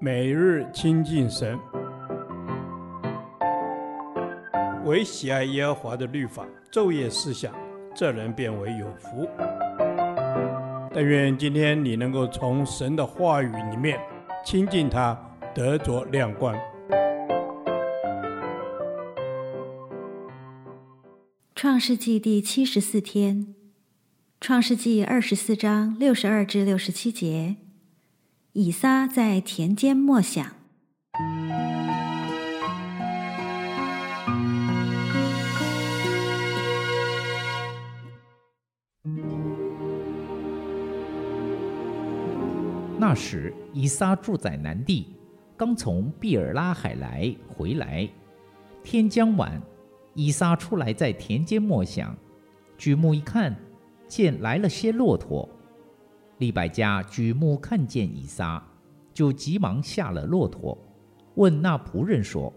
每日亲近神，唯喜爱耶和华的律法，昼夜思想，这人便为有福。但愿今天你能够从神的话语里面亲近他，得着亮光。创世纪第七十四天，创世纪二十四章六十二至六十七节，以撒在田间默想。那时，以撒住在南地，刚从毕尔拉海来回来，天将晚。以撒出来在田间默想，举目一看，见来了些骆驼。利百加举目看见以撒，就急忙下了骆驼，问那仆人说：“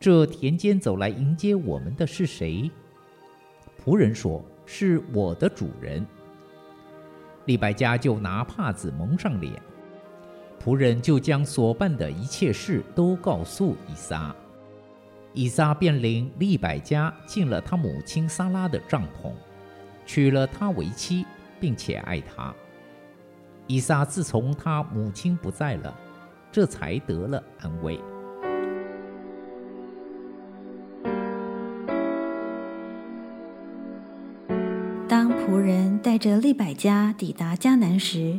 这田间走来迎接我们的是谁？”仆人说：“是我的主人。”利百加就拿帕子蒙上脸，仆人就将所办的一切事都告诉以撒。以撒便领利百加进了他母亲撒拉的帐篷，娶了她为妻，并且爱她。以撒自从他母亲不在了，这才得了安慰。当仆人带着利百加抵达迦南时，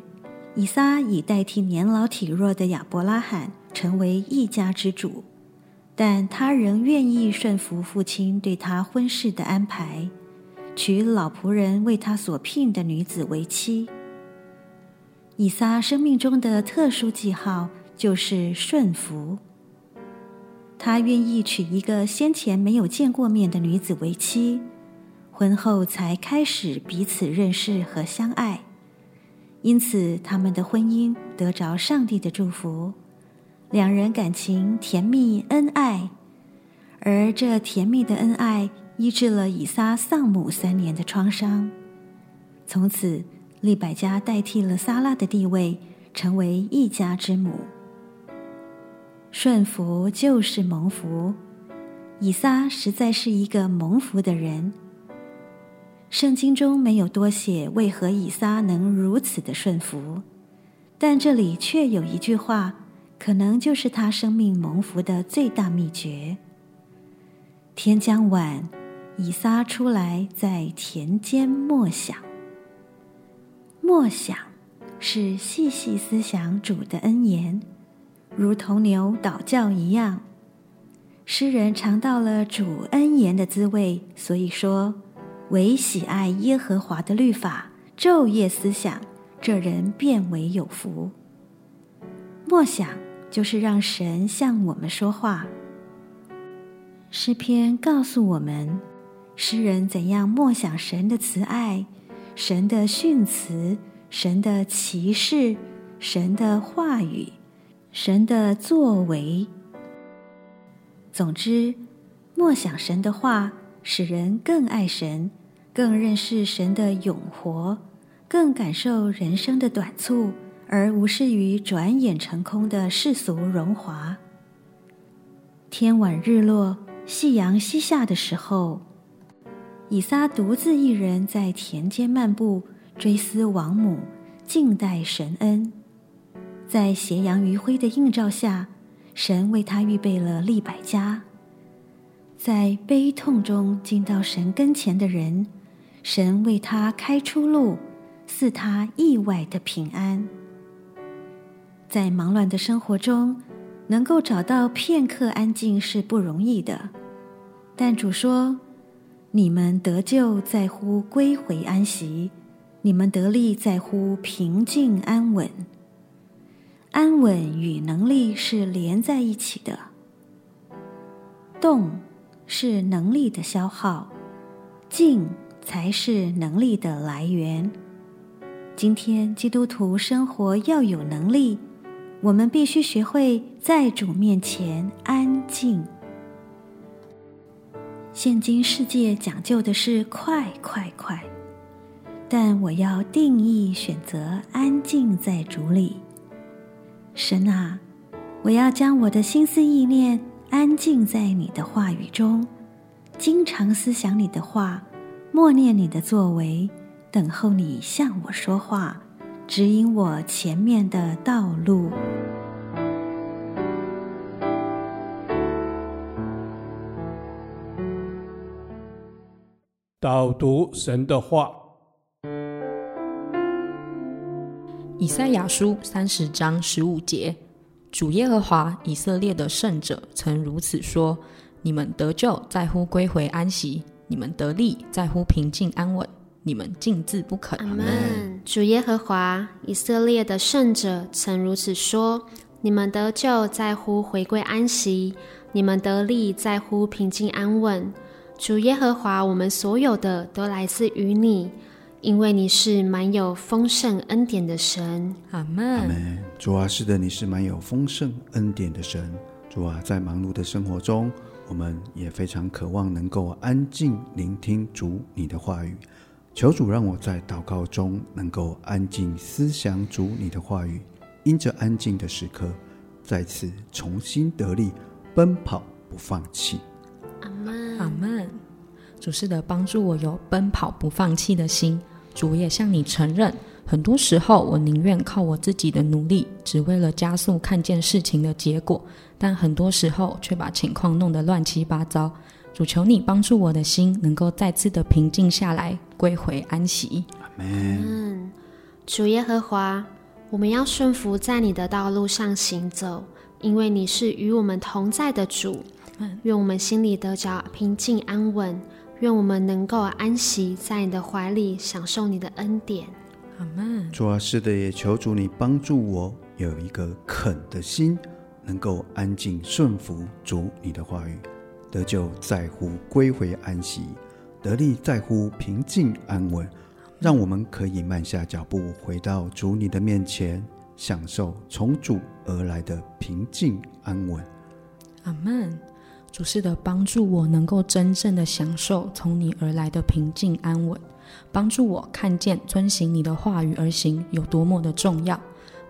以撒已代替年老体弱的亚伯拉罕成为一家之主。但他仍愿意顺服父亲对他婚事的安排，娶老仆人为他所聘的女子为妻。以撒生命中的特殊记号就是顺服。他愿意娶一个先前没有见过面的女子为妻，婚后才开始彼此认识和相爱，因此他们的婚姻得着上帝的祝福。两人感情甜蜜恩爱，而这甜蜜的恩爱医治了以撒丧母三年的创伤。从此，利百加代替了撒拉的地位，成为一家之母。顺服就是蒙福，以撒实在是一个蒙福的人。圣经中没有多写为何以撒能如此的顺服，但这里却有一句话。可能就是他生命蒙福的最大秘诀。天将晚，以撒出来在田间默想。默想是细细思想主的恩言，如同牛祷教一样。诗人尝到了主恩言的滋味，所以说：唯喜爱耶和华的律法，昼夜思想，这人便为有福。默想。就是让神向我们说话。诗篇告诉我们，诗人怎样默想神的慈爱、神的训词、神的启示、神的话语、神的作为。总之，默想神的话，使人更爱神，更认识神的永活，更感受人生的短促。而无视于转眼成空的世俗荣华。天晚日落，夕阳西下的时候，以撒独自一人在田间漫步，追思亡母，静待神恩。在斜阳余晖的映照下，神为他预备了利百加。在悲痛中进到神跟前的人，神为他开出路，赐他意外的平安。在忙乱的生活中，能够找到片刻安静是不容易的。但主说：“你们得救在乎归回安息，你们得力在乎平静安稳。安稳与能力是连在一起的。动是能力的消耗，静才是能力的来源。今天基督徒生活要有能力。”我们必须学会在主面前安静。现今世界讲究的是快快快，但我要定义选择安静在主里。神啊，我要将我的心思意念安静在你的话语中，经常思想你的话，默念你的作为，等候你向我说话，指引我前面的道路。导读神的话，以赛亚书三十章十五节，主耶和华以色列的圣者曾如此说：你们得救在乎归回安息，你们得利在乎平静安稳，你们竟自不肯。阿门。主耶和华以色列的圣者曾如此说：你们得救在乎回归安息，你们得利在乎平静安稳。主耶和华，我们所有的都来自于你，因为你是满有丰盛恩典的神。阿门。阿门。主啊，是的，你是满有丰盛恩典的神。主啊，在忙碌的生活中，我们也非常渴望能够安静聆听主你的话语。求主让我在祷告中能够安静思想主你的话语，因着安静的时刻，再次重新得力，奔跑不放弃。阿门。主是的，帮助我有奔跑不放弃的心。主也向你承认，很多时候我宁愿靠我自己的努力，只为了加速看见事情的结果，但很多时候却把情况弄得乱七八糟。主求你帮助我的心，能够再次的平静下来，归回安息。阿门。主耶和华，我们要顺服在你的道路上行走，因为你是与我们同在的主。愿我们心里得着平静安稳，愿我们能够安息在你的怀里，享受你的恩典。阿门。主啊，是的，也求主你帮助我有一个肯的心，能够安静顺服主你的话语，得救在乎归回安息，得力在乎平静安稳。让我们可以慢下脚步，回到主你的面前，享受从主而来的平静安稳。阿门。主是的，帮助我能够真正的享受从你而来的平静安稳，帮助我看见遵行你的话语而行有多么的重要，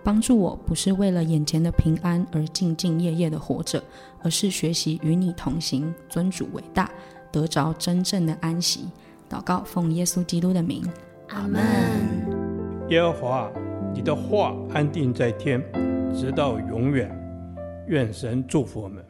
帮助我不是为了眼前的平安而兢兢业业的活着，而是学习与你同行，尊主伟大，得着真正的安息。祷告，奉耶稣基督的名，阿门。耶和华，你的话安定在天，直到永远。愿神祝福我们。